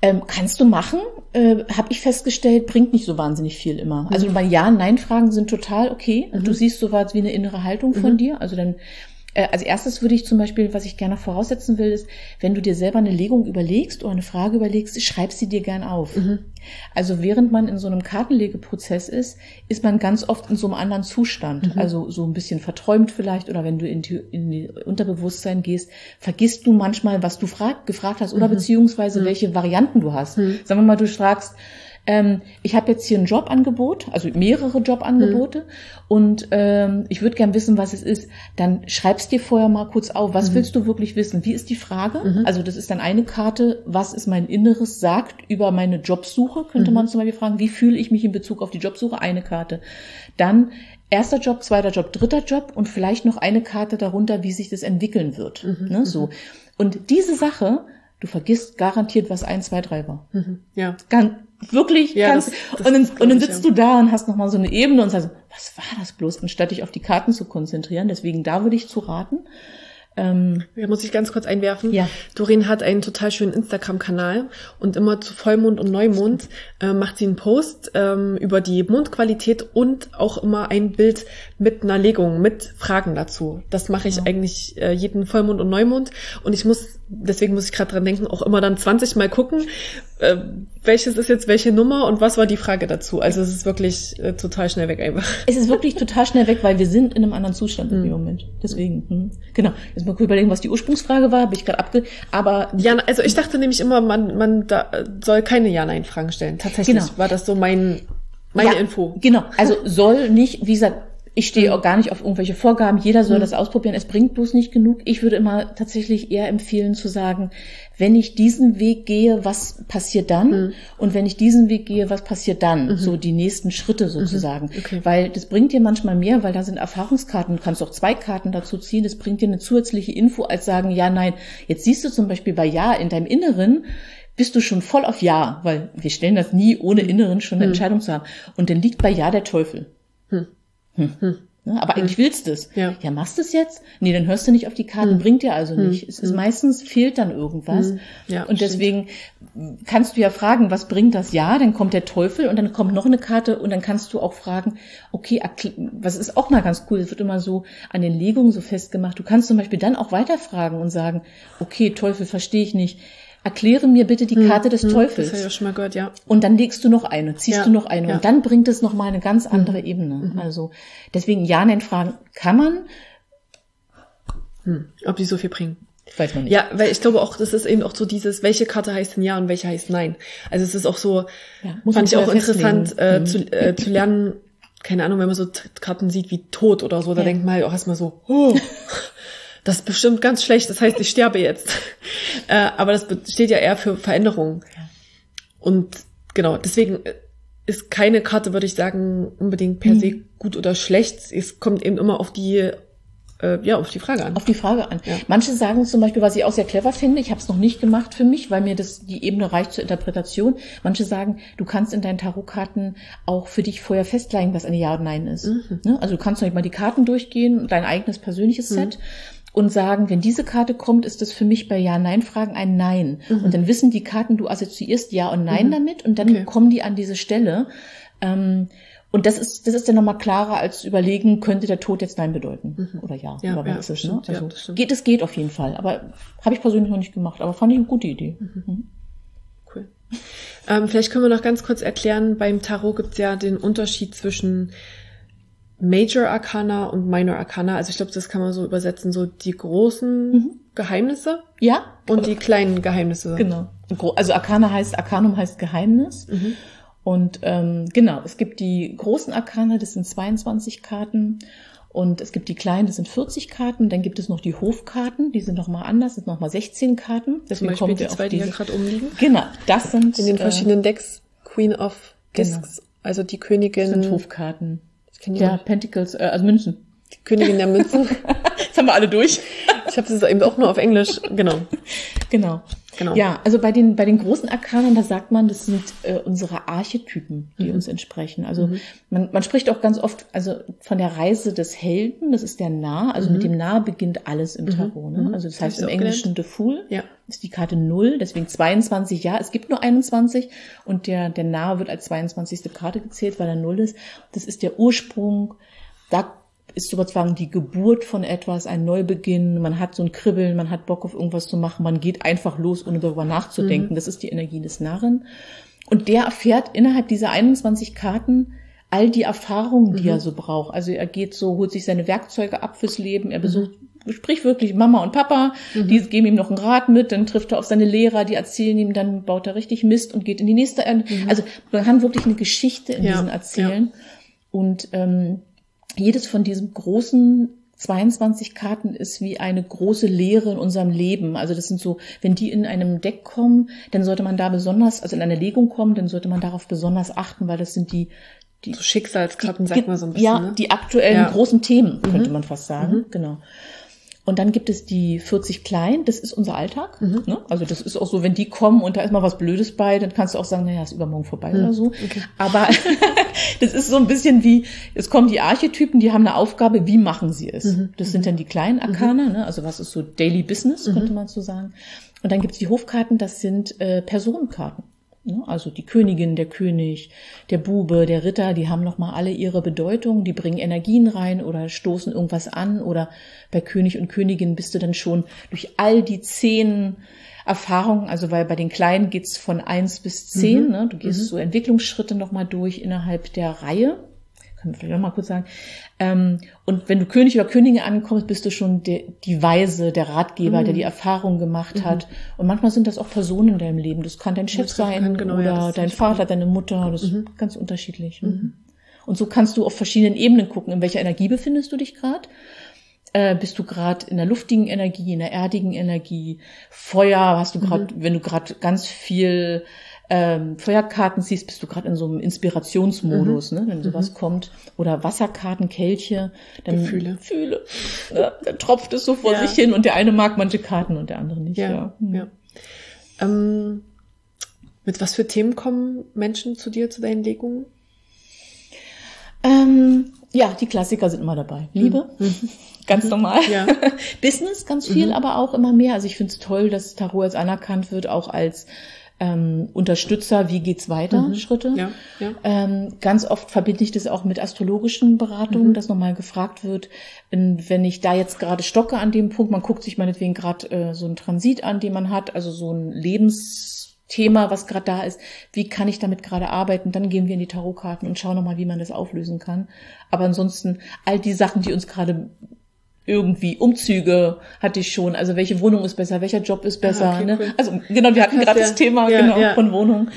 Ähm, kannst du machen, äh, habe ich festgestellt, bringt nicht so wahnsinnig viel immer. Also bei Ja, Nein-Fragen sind total okay. Mhm. Du siehst so was wie eine innere Haltung von mhm. dir. Also dann äh, als erstes würde ich zum Beispiel, was ich gerne voraussetzen will, ist, wenn du dir selber eine Legung überlegst oder eine Frage überlegst, schreib sie dir gern auf. Mhm. Also während man in so einem Kartenlegeprozess ist, ist man ganz oft in so einem anderen Zustand. Mhm. Also so ein bisschen verträumt vielleicht oder wenn du in die, in Unterbewusstsein gehst, vergisst du manchmal, was du frag, gefragt hast oder mhm. beziehungsweise mhm. welche Varianten du hast. Mhm. Sagen wir mal, du fragst, ähm, ich habe jetzt hier ein Jobangebot, also mehrere Jobangebote mhm. und ähm, ich würde gern wissen, was es ist. Dann schreibst dir vorher mal kurz auf, was mhm. willst du wirklich wissen? Wie ist die Frage? Mhm. Also das ist dann eine Karte, was ist mein Inneres sagt über meine Jobsuche, könnte mhm. man zum Beispiel fragen, wie fühle ich mich in Bezug auf die Jobsuche? Eine Karte. Dann erster Job, zweiter Job, dritter Job und vielleicht noch eine Karte darunter, wie sich das entwickeln wird. Mhm. Ne, so. Mhm. Und diese Sache, du vergisst garantiert, was eins, zwei, drei war. Mhm. Ja. Ganz, wirklich ja, ganz, das, das und, dann, und dann sitzt ja. du da und hast nochmal so eine Ebene und sagst, was war das bloß, anstatt dich auf die Karten zu konzentrieren. Deswegen da würde ich zu raten. Ähm, ja, muss ich ganz kurz einwerfen. Ja. Doreen hat einen total schönen Instagram-Kanal und immer zu Vollmond und Neumond äh, macht sie einen Post ähm, über die Mondqualität und auch immer ein Bild mit einer Legung, mit Fragen dazu. Das mache ich ja. eigentlich äh, jeden Vollmond und Neumond und ich muss, deswegen muss ich gerade dran denken, auch immer dann 20 Mal gucken, äh, welches ist jetzt welche Nummer und was war die Frage dazu. Also es ist wirklich äh, total schnell weg einfach. Es ist wirklich total schnell weg, weil wir sind in einem anderen Zustand in dem hm. Moment. Deswegen, hm. genau. Jetzt mal kurz überlegen, was die Ursprungsfrage war, habe ich gerade abge... Aber... Ja, also ich dachte nämlich immer, man, man da soll keine Ja-Nein-Fragen stellen. Tatsächlich genau. war das so mein meine ja, Info. Genau, also soll nicht, wie gesagt, ich stehe auch gar nicht auf irgendwelche Vorgaben. Jeder soll mhm. das ausprobieren. Es bringt bloß nicht genug. Ich würde immer tatsächlich eher empfehlen zu sagen, wenn ich diesen Weg gehe, was passiert dann? Mhm. Und wenn ich diesen Weg gehe, was passiert dann? Mhm. So die nächsten Schritte mhm. sozusagen. Okay. Weil das bringt dir manchmal mehr, weil da sind Erfahrungskarten. Du kannst auch zwei Karten dazu ziehen. Das bringt dir eine zusätzliche Info als sagen, ja, nein. Jetzt siehst du zum Beispiel bei Ja in deinem Inneren, bist du schon voll auf Ja, weil wir stellen das nie ohne mhm. Inneren schon eine mhm. Entscheidung zu haben. Und dann liegt bei Ja der Teufel. Hm. Hm. Hm. Ne? Aber eigentlich willst du es. Ja. ja, machst du es jetzt? Nee, dann hörst du nicht auf die Karten, hm. bringt dir also hm. nicht. Es ist hm. meistens fehlt dann irgendwas. Hm. Ja, und deswegen stimmt. kannst du ja fragen, was bringt das Ja? Dann kommt der Teufel und dann kommt noch eine Karte und dann kannst du auch fragen, okay, was ist auch mal ganz cool, es wird immer so an den Legungen so festgemacht. Du kannst zum Beispiel dann auch weiterfragen und sagen, okay, Teufel verstehe ich nicht erkläre mir bitte die hm, Karte hm, des hm, Teufels. Das habe ich schon mal gehört, ja. Und dann legst du noch eine, ziehst ja, du noch eine. Ja. Und dann bringt es nochmal eine ganz andere mhm. Ebene. Mhm. Also deswegen Ja-Nein-Fragen kann man. Hm. Ob die so viel bringen. Weiß man nicht. Ja, weil ich glaube auch, das ist eben auch so dieses, welche Karte heißt denn Ja und welche heißt Nein. Also es ist auch so, ja, fand ich auch interessant äh, mhm. zu, äh, zu lernen, keine Ahnung, wenn man so Karten sieht wie Tod oder so, da denkt man halt auch erstmal so, oh, das ist bestimmt ganz schlecht, das heißt, ich sterbe jetzt. äh, aber das steht ja eher für Veränderung. Und genau, deswegen ist keine Karte, würde ich sagen, unbedingt per mhm. se gut oder schlecht. Es kommt eben immer auf die äh, ja, auf die Frage an. Auf die Frage an. Ja. Manche sagen zum Beispiel, was ich auch sehr clever finde, ich habe es noch nicht gemacht für mich, weil mir das die Ebene reicht zur Interpretation. Manche sagen, du kannst in deinen Tarotkarten auch für dich vorher festlegen, was eine Ja und Nein ist. Mhm. Ne? Also du kannst noch mal die Karten durchgehen, dein eigenes persönliches mhm. Set und sagen, wenn diese Karte kommt, ist das für mich bei Ja-Nein-Fragen ein Nein. Mhm. Und dann wissen die Karten, du assoziierst Ja und Nein mhm. damit und dann okay. kommen die an diese Stelle. Ähm, und das ist, das ist dann nochmal klarer als überlegen, könnte der Tod jetzt Nein bedeuten mhm. oder Ja. ja, oder ja ist es, ne? also, ja, das geht, es geht auf jeden Fall. Aber habe ich persönlich noch nicht gemacht, aber fand ich eine gute Idee. Mhm. mhm. Cool. Ähm, vielleicht können wir noch ganz kurz erklären, beim Tarot gibt es ja den Unterschied zwischen Major Arcana und Minor Arcana. Also ich glaube, das kann man so übersetzen, so die großen mhm. Geheimnisse. Ja. Und die kleinen Geheimnisse. Genau. Also Arcana heißt, Arcanum heißt Geheimnis. Mhm. Und ähm, genau, es gibt die großen Arkana, das sind 22 Karten. Und es gibt die kleinen, das sind 40 Karten. Dann gibt es noch die Hofkarten, die sind nochmal anders, sind nochmal 16 Karten. Deswegen Zum Beispiel die zwei, die hier gerade umliegen. Genau, das sind... In den verschiedenen äh, Decks Queen of Discs, genau. also die Königin... Das sind Hofkarten. Ja, Pentacles, äh, also Münzen. Die Königin der Münzen. Jetzt haben wir alle durch. Ich habe das eben auch nur auf Englisch. Genau. Genau. Genau. Ja, also bei den, bei den großen Arkanen, da sagt man, das sind äh, unsere Archetypen, die mhm. uns entsprechen. Also mhm. man, man spricht auch ganz oft also von der Reise des Helden, das ist der Nah. Also mhm. mit dem Nah beginnt alles im mhm. Tarot. Ne? Mhm. Also das, das heißt im Englischen gelernt. The Fool ja. Ist die Karte Null, deswegen 22, ja, es gibt nur 21 und der, der Nah wird als 22. Karte gezählt, weil er Null ist. Das ist der Ursprung, da ist sozusagen die Geburt von etwas, ein Neubeginn, man hat so ein Kribbeln, man hat Bock auf irgendwas zu machen, man geht einfach los, ohne darüber nachzudenken. Mhm. Das ist die Energie des Narren. Und der erfährt innerhalb dieser 21 Karten all die Erfahrungen, die mhm. er so braucht. Also er geht so, holt sich seine Werkzeuge ab fürs Leben, er besucht, sprich wirklich Mama und Papa, mhm. die geben ihm noch einen Rat mit, dann trifft er auf seine Lehrer, die erzählen ihm, dann baut er richtig Mist und geht in die nächste. Mhm. Also man kann wirklich eine Geschichte in ja. diesen erzählen. Ja. Und ähm, jedes von diesen großen 22 Karten ist wie eine große Lehre in unserem Leben. Also das sind so, wenn die in einem Deck kommen, dann sollte man da besonders, also in einer Legung kommen, dann sollte man darauf besonders achten, weil das sind die die so Schicksalskarten, sagt man so ein bisschen. Ja, ne? die aktuellen ja. großen Themen, könnte mhm. man fast sagen. Mhm. Genau. Und dann gibt es die 40 Kleinen, das ist unser Alltag. Mhm. Ne? Also das ist auch so, wenn die kommen und da ist mal was Blödes bei, dann kannst du auch sagen, naja, ist übermorgen vorbei mhm. oder so. Okay. Aber das ist so ein bisschen wie, es kommen die Archetypen, die haben eine Aufgabe, wie machen sie es? Mhm. Das sind dann die kleinen mhm. ne? also was ist so Daily Business, mhm. könnte man so sagen. Und dann gibt es die Hofkarten, das sind äh, Personenkarten. Ne? Also die Königin, der König, der Bube, der Ritter, die haben nochmal alle ihre Bedeutung, die bringen Energien rein oder stoßen irgendwas an oder bei König und Königin bist du dann schon durch all die zehn Erfahrungen, also weil bei den Kleinen geht's von eins bis zehn, mhm. ne? du gehst mhm. so Entwicklungsschritte nochmal durch innerhalb der Reihe können wir vielleicht noch mal kurz sagen. Ähm, und wenn du König oder Königin ankommst, bist du schon de, die Weise, der Ratgeber, mhm. der die Erfahrung gemacht mhm. hat. Und manchmal sind das auch Personen in deinem Leben. Das kann dein Chef sein kann, genau, oder ja, dein Vater, deine Mutter. Das mhm. ist ganz unterschiedlich. Mhm. Und so kannst du auf verschiedenen Ebenen gucken, in welcher Energie befindest du dich gerade. Äh, bist du gerade in der luftigen Energie, in der erdigen Energie, Feuer, hast du gerade, mhm. wenn du gerade ganz viel ähm, Feuerkarten siehst, bist du gerade in so einem Inspirationsmodus, mhm. ne, wenn sowas mhm. kommt. Oder Wasserkarten, Kelche, dann Gefühle. Gefühle. Ne? Dann tropft es so vor ja. sich hin und der eine mag manche Karten und der andere nicht. Ja. ja. Mhm. ja. Ähm, mit was für Themen kommen Menschen zu dir, zu deinen Legungen? Ähm, ja, die Klassiker sind immer dabei. Liebe, mhm. ganz mhm. normal. Ja. Business, ganz viel, mhm. aber auch immer mehr. Also ich finde es toll, dass Tarot als anerkannt wird, auch als ähm, Unterstützer, wie geht's weiter, mhm. Schritte. Ja, ja. Ähm, ganz oft verbinde ich das auch mit astrologischen Beratungen, mhm. dass nochmal gefragt wird, wenn ich da jetzt gerade stocke an dem Punkt, man guckt sich meinetwegen gerade äh, so einen Transit an, den man hat, also so ein Lebensthema, was gerade da ist, wie kann ich damit gerade arbeiten? Dann gehen wir in die Tarotkarten und schauen nochmal, wie man das auflösen kann. Aber ansonsten all die Sachen, die uns gerade irgendwie Umzüge hatte ich schon. Also welche Wohnung ist besser, welcher Job ist besser. Ah, okay, ne? Cool. Also genau, wir hatten gerade das Thema ja, genau, ja. von Wohnung.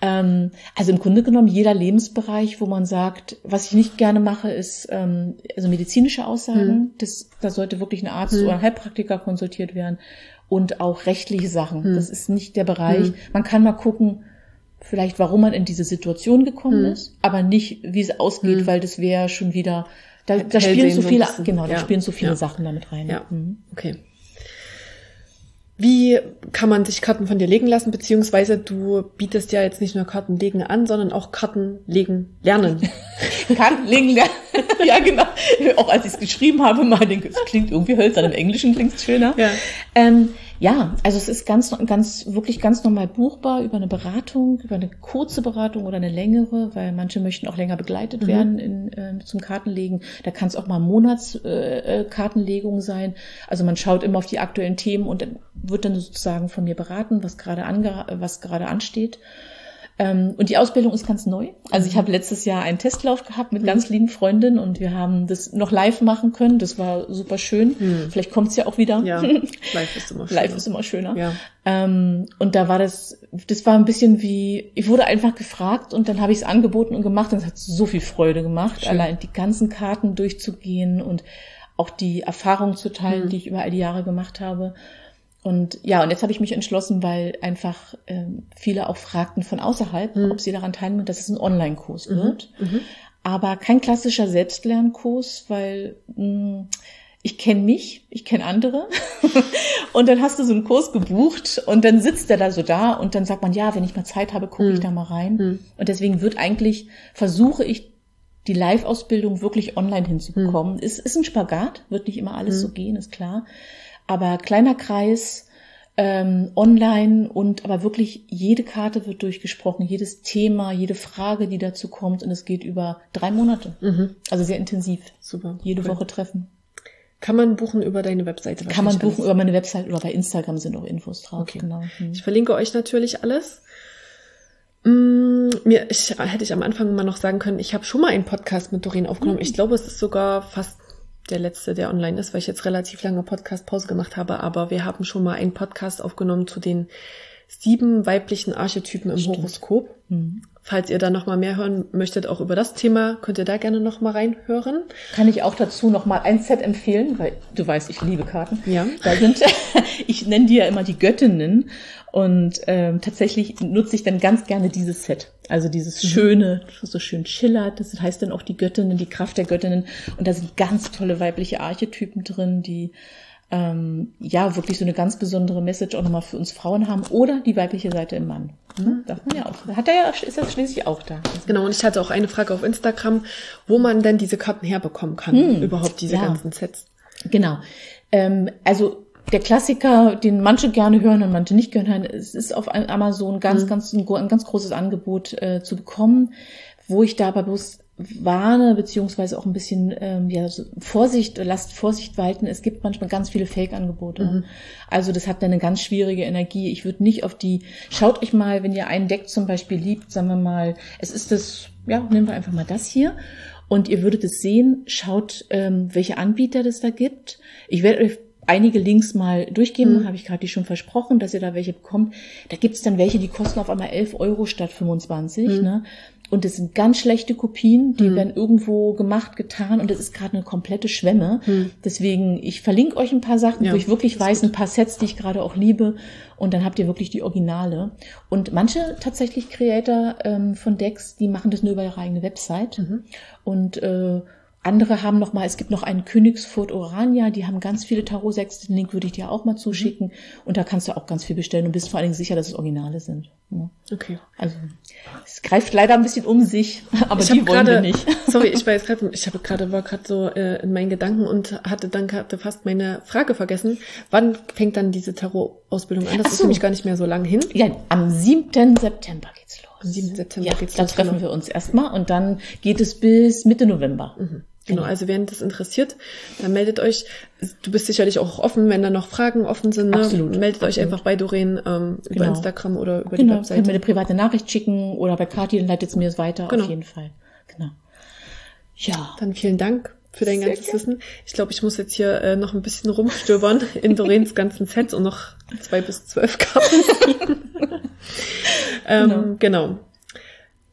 Ähm, also im Grunde genommen jeder Lebensbereich, wo man sagt, was ich nicht gerne mache, ist ähm, also medizinische Aussagen. Hm. Das, da sollte wirklich ein Arzt hm. oder ein Heilpraktiker konsultiert werden. Und auch rechtliche Sachen. Hm. Das ist nicht der Bereich. Hm. Man kann mal gucken, vielleicht warum man in diese Situation gekommen hm. ist, aber nicht, wie es ausgeht, hm. weil das wäre schon wieder da, da spielen so viele, so genau, da ja. spielen so viele ja. Sachen damit rein. Ja, mhm. okay. Wie kann man sich Karten von dir legen lassen, beziehungsweise du bietest ja jetzt nicht nur Karten legen an, sondern auch Karten legen lernen. Karten legen lernen. ja, genau. Auch als ich es geschrieben habe, mal denke, es klingt irgendwie hölzern, im Englischen klingt es schöner. Ja. Ähm, ja, also es ist ganz, ganz, wirklich ganz normal buchbar über eine Beratung, über eine kurze Beratung oder eine längere, weil manche möchten auch länger begleitet mhm. werden in, äh, zum Kartenlegen. Da kann es auch mal Monatskartenlegung äh, sein. Also man schaut immer auf die aktuellen Themen und wird dann sozusagen von mir beraten, was gerade ange was gerade ansteht. Ähm, und die Ausbildung ist ganz neu. Also ich mhm. habe letztes Jahr einen Testlauf gehabt mit mhm. ganz lieben Freundinnen und wir haben das noch live machen können. Das war super schön. Mhm. Vielleicht kommt es ja auch wieder. Ja, live ist immer schöner. Live ist immer schöner. Ja. Ähm, und da war das, das war ein bisschen wie, ich wurde einfach gefragt und dann habe ich es angeboten und gemacht und es hat so viel Freude gemacht, schön. allein die ganzen Karten durchzugehen und auch die Erfahrungen zu teilen, mhm. die ich über all die Jahre gemacht habe. Und ja, und jetzt habe ich mich entschlossen, weil einfach äh, viele auch fragten von außerhalb, mhm. ob sie daran teilnehmen, dass es ein Online-Kurs mhm. wird. Mhm. Aber kein klassischer Selbstlernkurs, weil mh, hm, ich kenne mich, ich kenne andere. und dann hast du so einen Kurs gebucht und dann sitzt der da so da und dann sagt man, ja, wenn ich mal Zeit habe, gucke ich mhm. da mal rein. Mhm. Und deswegen wird eigentlich, versuche ich die Live-Ausbildung wirklich online hinzubekommen. Mhm. Es ist ein Spagat, wird nicht immer alles so gehen, ist klar aber kleiner Kreis, ähm, online und aber wirklich jede Karte wird durchgesprochen, jedes Thema, jede Frage, die dazu kommt und es geht über drei Monate. Mhm. Also sehr intensiv. Super. Jede cool. Woche treffen. Kann man buchen über deine Webseite? Kann man buchen alles? über meine Webseite oder bei Instagram sind auch Infos drauf. Okay. Genau. Mhm. Ich verlinke euch natürlich alles. Mm, mir ich, hätte ich am Anfang mal noch sagen können, ich habe schon mal einen Podcast mit Doreen aufgenommen. Mhm. Ich glaube, es ist sogar fast der letzte, der online ist, weil ich jetzt relativ lange Podcast-Pause gemacht habe. Aber wir haben schon mal einen Podcast aufgenommen zu den sieben weiblichen Archetypen im Stimmt. Horoskop. Mhm. Falls ihr da noch mal mehr hören möchtet, auch über das Thema, könnt ihr da gerne noch mal reinhören. Kann ich auch dazu noch mal ein Set empfehlen, weil du weißt, ich liebe Karten. Ja. Da sind, ich nenne die ja immer die Göttinnen und ähm, tatsächlich nutze ich dann ganz gerne dieses Set. Also dieses mhm. schöne, so schön schillert. Das heißt dann auch die Göttinnen, die Kraft der Göttinnen. Und da sind ganz tolle weibliche Archetypen drin, die ähm, ja wirklich so eine ganz besondere Message auch nochmal für uns Frauen haben oder die weibliche Seite im Mann. Hm? Darf man ja auch. Hat er ja, ist er schließlich auch da. Genau, und ich hatte auch eine Frage auf Instagram, wo man denn diese Karten herbekommen kann, hm, überhaupt diese ja. ganzen Sets. Genau. Ähm, also der Klassiker, den manche gerne hören und manche nicht gerne hören, es ist auf Amazon ganz, mhm. ganz, ein, ein, ganz großes Angebot äh, zu bekommen, wo ich da aber bloß warne, beziehungsweise auch ein bisschen ähm, ja, so Vorsicht, lasst Vorsicht walten. Es gibt manchmal ganz viele Fake-Angebote. Mhm. Also das hat eine ganz schwierige Energie. Ich würde nicht auf die, schaut euch mal, wenn ihr ein Deck zum Beispiel liebt, sagen wir mal, es ist das, ja, nehmen wir einfach mal das hier. Und ihr würdet es sehen, schaut, ähm, welche Anbieter das da gibt. Ich werde euch einige Links mal durchgeben, mhm. habe ich gerade die schon versprochen, dass ihr da welche bekommt. Da gibt's dann welche, die kosten auf einmal 11 Euro statt 25. Mhm. Ne? Und es sind ganz schlechte Kopien, die mhm. werden irgendwo gemacht, getan und es ist gerade eine komplette Schwemme. Mhm. Deswegen, ich verlinke euch ein paar Sachen, ja, wo ich wirklich weiß, gut. ein paar Sets, die ich gerade auch liebe. Und dann habt ihr wirklich die Originale. Und manche tatsächlich Creator ähm, von Decks, die machen das nur über ihre eigene Website. Mhm. Und äh, andere haben noch mal, es gibt noch einen Königsfurt Orania, die haben ganz viele Tarot 6, den Link würde ich dir auch mal zuschicken. Mhm. Und da kannst du auch ganz viel bestellen und bist vor allen Dingen sicher, dass es Originale sind. Ja. Okay. Also es greift leider ein bisschen um sich, aber ich die wollen grade, wir nicht. Sorry, ich war jetzt gerade, ich habe gerade war gerade so äh, in meinen Gedanken und hatte dann hatte fast meine Frage vergessen. Wann fängt dann diese Tarot-Ausbildung an? Das so. ist nämlich gar nicht mehr so lang hin. Ja, am 7. September geht's los. Am 7. September ja, geht's los. Da treffen genau. wir uns erstmal und dann geht es bis Mitte November. Mhm. Genau, also wenn das interessiert, dann meldet euch. Du bist sicherlich auch offen, wenn da noch Fragen offen sind. Ne? Absolut. Meldet Absolut. euch einfach bei Doreen ähm, genau. über Instagram oder über genau. die Webseite. Könnt mir eine private Nachricht schicken oder bei Kathi, dann leitet es mir es weiter, genau. auf jeden Fall. Genau. Ja. Dann vielen Dank für dein Sehr ganzes gern. Wissen. Ich glaube, ich muss jetzt hier äh, noch ein bisschen rumstöbern in Doreens ganzen Sets und noch zwei bis zwölf Karten ähm, genau. genau.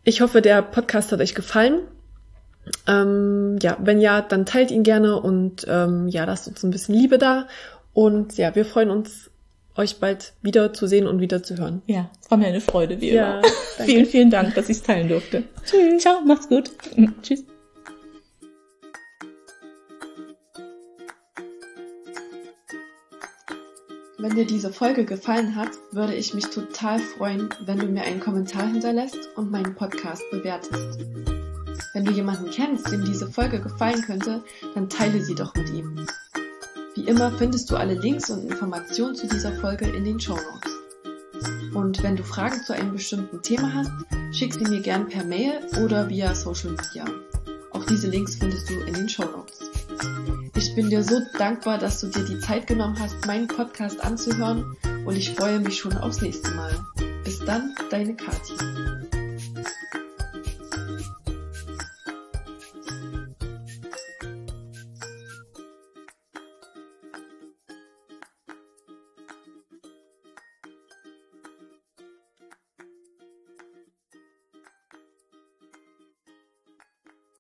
Ich hoffe, der Podcast hat euch gefallen. Ähm, ja, wenn ja, dann teilt ihn gerne und ähm, ja, lasst uns ein bisschen Liebe da. Und ja, wir freuen uns, euch bald wieder zu sehen und wieder zu hören. Ja, es war mir eine Freude, wie ja, immer. vielen, vielen Dank, dass ich es teilen durfte. Tschüss. Ciao, macht's gut. Tschüss. Wenn dir diese Folge gefallen hat, würde ich mich total freuen, wenn du mir einen Kommentar hinterlässt und meinen Podcast bewertest. Wenn du jemanden kennst, dem diese Folge gefallen könnte, dann teile sie doch mit ihm. Wie immer findest du alle Links und Informationen zu dieser Folge in den Show Notes. Und wenn du Fragen zu einem bestimmten Thema hast, schick sie mir gern per Mail oder via Social Media. Auch diese Links findest du in den Show Notes. Ich bin dir so dankbar, dass du dir die Zeit genommen hast, meinen Podcast anzuhören und ich freue mich schon aufs nächste Mal. Bis dann, deine Kathi.